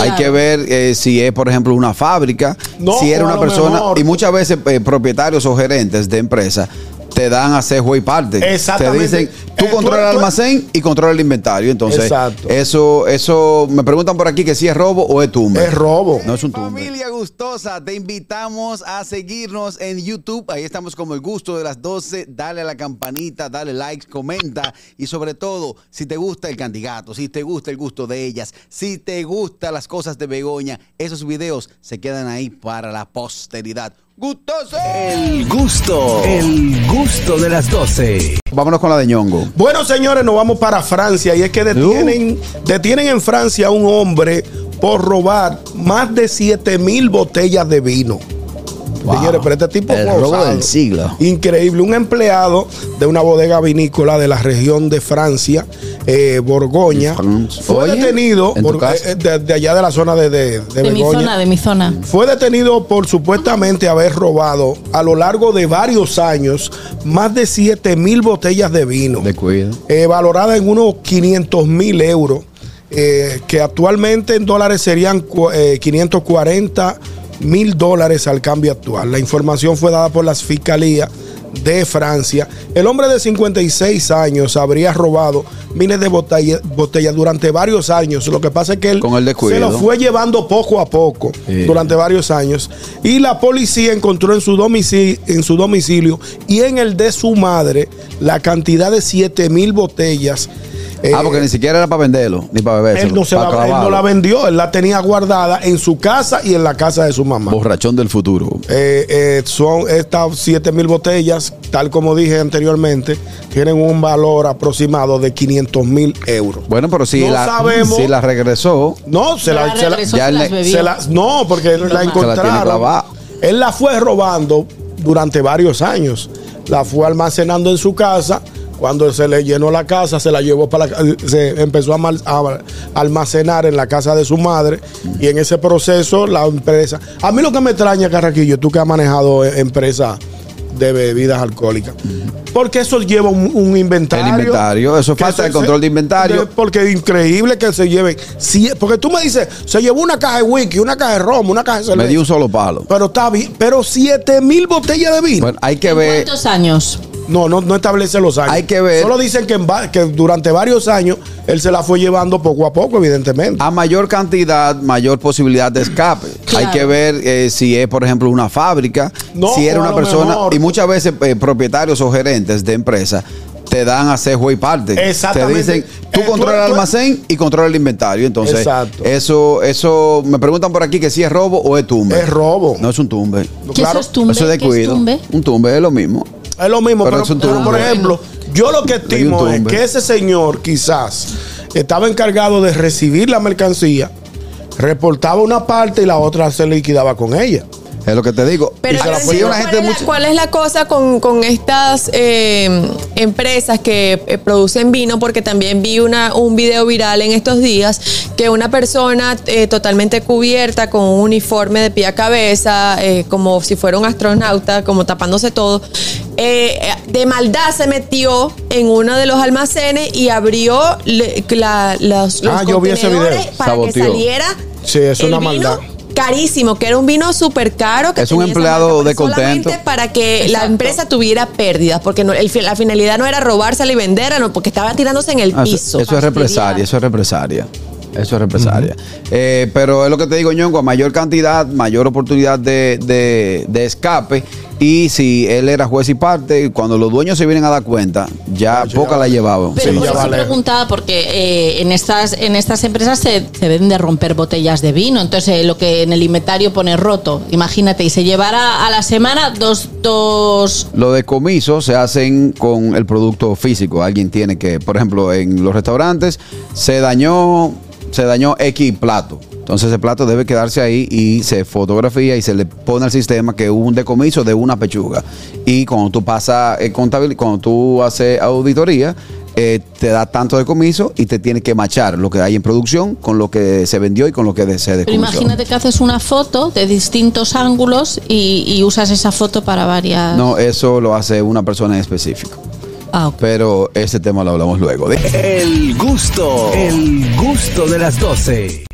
Hay que ver eh, si es, por ejemplo, una fábrica, No, si era una persona, mejor- y muchas veces eh, propietarios o gerentes de empresas te dan a hacer juego y parte. Exactamente. Te dicen, tú Eh, controlas tú- el tú- almacén y controlas el inventario. Entonces, Exacto. eso, eso, me preguntan por aquí que si es robo o es tumbe. Es robo. No es un tumbe. Familia gustosa, te invitamos a seguirnos en YouTube. Ahí estamos como el gusto de las 12. Dale a la campanita, dale like, comenta. Y sobre todo, si te gusta el candidato, si te gusta el gusto de ellas, si te gustan las cosas de Begoña, esos videos se quedan ahí para la posteridad. ¡Gustoso! El gusto, el gusto de las 12. Vámonos con la de ñongo. Bueno, señores, nos vamos para Francia y es que detienen, detienen en Francia a un hombre por robar más de 7 mil botellas de vino. Wow. Señores, pero este tipo El robo osado. del siglo. Increíble. Un empleado de una bodega vinícola de la región de Francia, eh, Borgoña, fue Oye, detenido eh, de, de allá de la zona de, de, de De mi zona, de mi zona. Fue detenido por supuestamente haber robado a lo largo de varios años más de 7 mil botellas de vino, De cuidado. eh, valorada en unos 500 mil euros, eh, que actualmente en dólares serían eh, 540 mil dólares al cambio actual. La información fue dada por las fiscalías de Francia. El hombre de 56 años habría robado miles de botella- botellas durante varios años. Lo que pasa es que él Con el se lo fue llevando poco a poco Sí. durante varios años. Y la policía encontró en su, domicilio, en su domicilio y en el de su madre la cantidad de 7 mil botellas. Ah, Eh, porque ni siquiera era para venderlo, ni para beberlo. él no, se la, él no la vendió, él la tenía guardada en su casa y en la casa de su mamá. Borrachón del futuro. Eh, eh, son estas 7 mil botellas, tal como dije anteriormente, tienen un valor aproximado de 500 mil euros. Bueno, pero si, No la, sabemos. si la regresó, No, se la, la se la- regresó, ya se le- las bebió. se la- no, porque. Se la encontraron. Él la fue robando durante varios años. La fue almacenando en su casa. Cuando se le llenó la casa, se la llevó para la, se empezó a, mal- a almacenar en la casa de su madre y en ese proceso la empresa. A mí lo que me extraña, Carraquillo, tú que has manejado eh, empresas de bebidas alcohólicas, porque eso lleva un, un inventario. El inventario, eso falta el control de inventario. de- porque es increíble que se lleven. Si, porque tú me dices, se llevó una caja de whisky, una caja de ron, una caja de cerveza. me dio un solo palo. Pero está bien, pero 7 mil botellas de vino. Bueno, hay que ¿En ver. ¿Cuántos años? No, no, no establece los años. Hay que ver. Solo dicen que, en va- que durante varios años él se la fue llevando poco a poco, evidentemente. A mayor cantidad, mayor posibilidad de escape. Claro. Hay que ver eh, si es, por ejemplo, una fábrica, No, si era una persona. mejor- Y muchas veces eh, propietarios o gerentes de empresas te dan a hacer juego y parte. Exactamente. Te dicen, tú Eh, tú- el tú- almacén y controlas el inventario. Entonces, Exacto. eso, eso, me preguntan por aquí que si es robo o es tumbe. Es robo. No es un tumbe. ¿Qué eso es tumbe? Eso es de ¿Qué es cuido. tumbe? Un tumbe es lo mismo. Es lo mismo, Pero por ejemplo, yo lo que estimo es que ese señor quizás estaba encargado de recibir la mercancía, reportaba una parte y la otra se liquidaba con ella. Es lo que te digo. Pero Y se la cuál, es la, mucho- cuál es la cosa con, con estas eh, empresas que eh, producen vino, porque también vi una, un video viral en estos días que una persona eh, totalmente cubierta con un uniforme de pie a cabeza, eh, como si fuera un astronauta, como tapándose todo, eh, de maldad se metió en uno de los almacenes y abrió le- la- los, los Ah, yo vi ese video. contenedores para que saliera Sí, es el una vino maldad. Carísimo, que era un vino súper caro. Que Es un empleado marca, de contento. para que la empresa tuviera pérdidas, porque no- el la finalidad no era robársela y venderla, no, porque estaba tirándose en el Ah, eso- piso. Eso, es represalia, eso es represalia. Eso es represalia. Eh, pero es lo que te digo, Ñongo, a mayor cantidad, mayor oportunidad de, de- de escape. Y si él era juez y parte, cuando los dueños se vienen a dar cuenta, ya ya poca la vale. llevaban. Pero Sí, por ya eso vale. preguntaba, porque eh, en estas en estas empresas se, se deben de romper botellas de vino. Entonces, eh, lo que en el inventario pone roto, imagínate, y se llevará a la semana dos, dos Los decomisos se hacen con el producto físico. Alguien tiene que, por ejemplo, en los restaurantes se dañó, se dañó X plato. Entonces ese plato debe quedarse ahí y se fotografía y se le pone al sistema que hubo un decomiso de una pechuga. Y cuando tú pasas eh, contabilidad, cuando tú haces auditoría, eh, te da tanto decomiso y te tiene que machar lo que hay en producción con lo que se vendió y con lo que se Pero decomisó. imagínate que haces una foto de distintos ángulos y, y usas esa foto para varias. No, eso lo hace una persona en específico. Ah. Pero ese tema lo hablamos luego. El gusto, el gusto de las 12.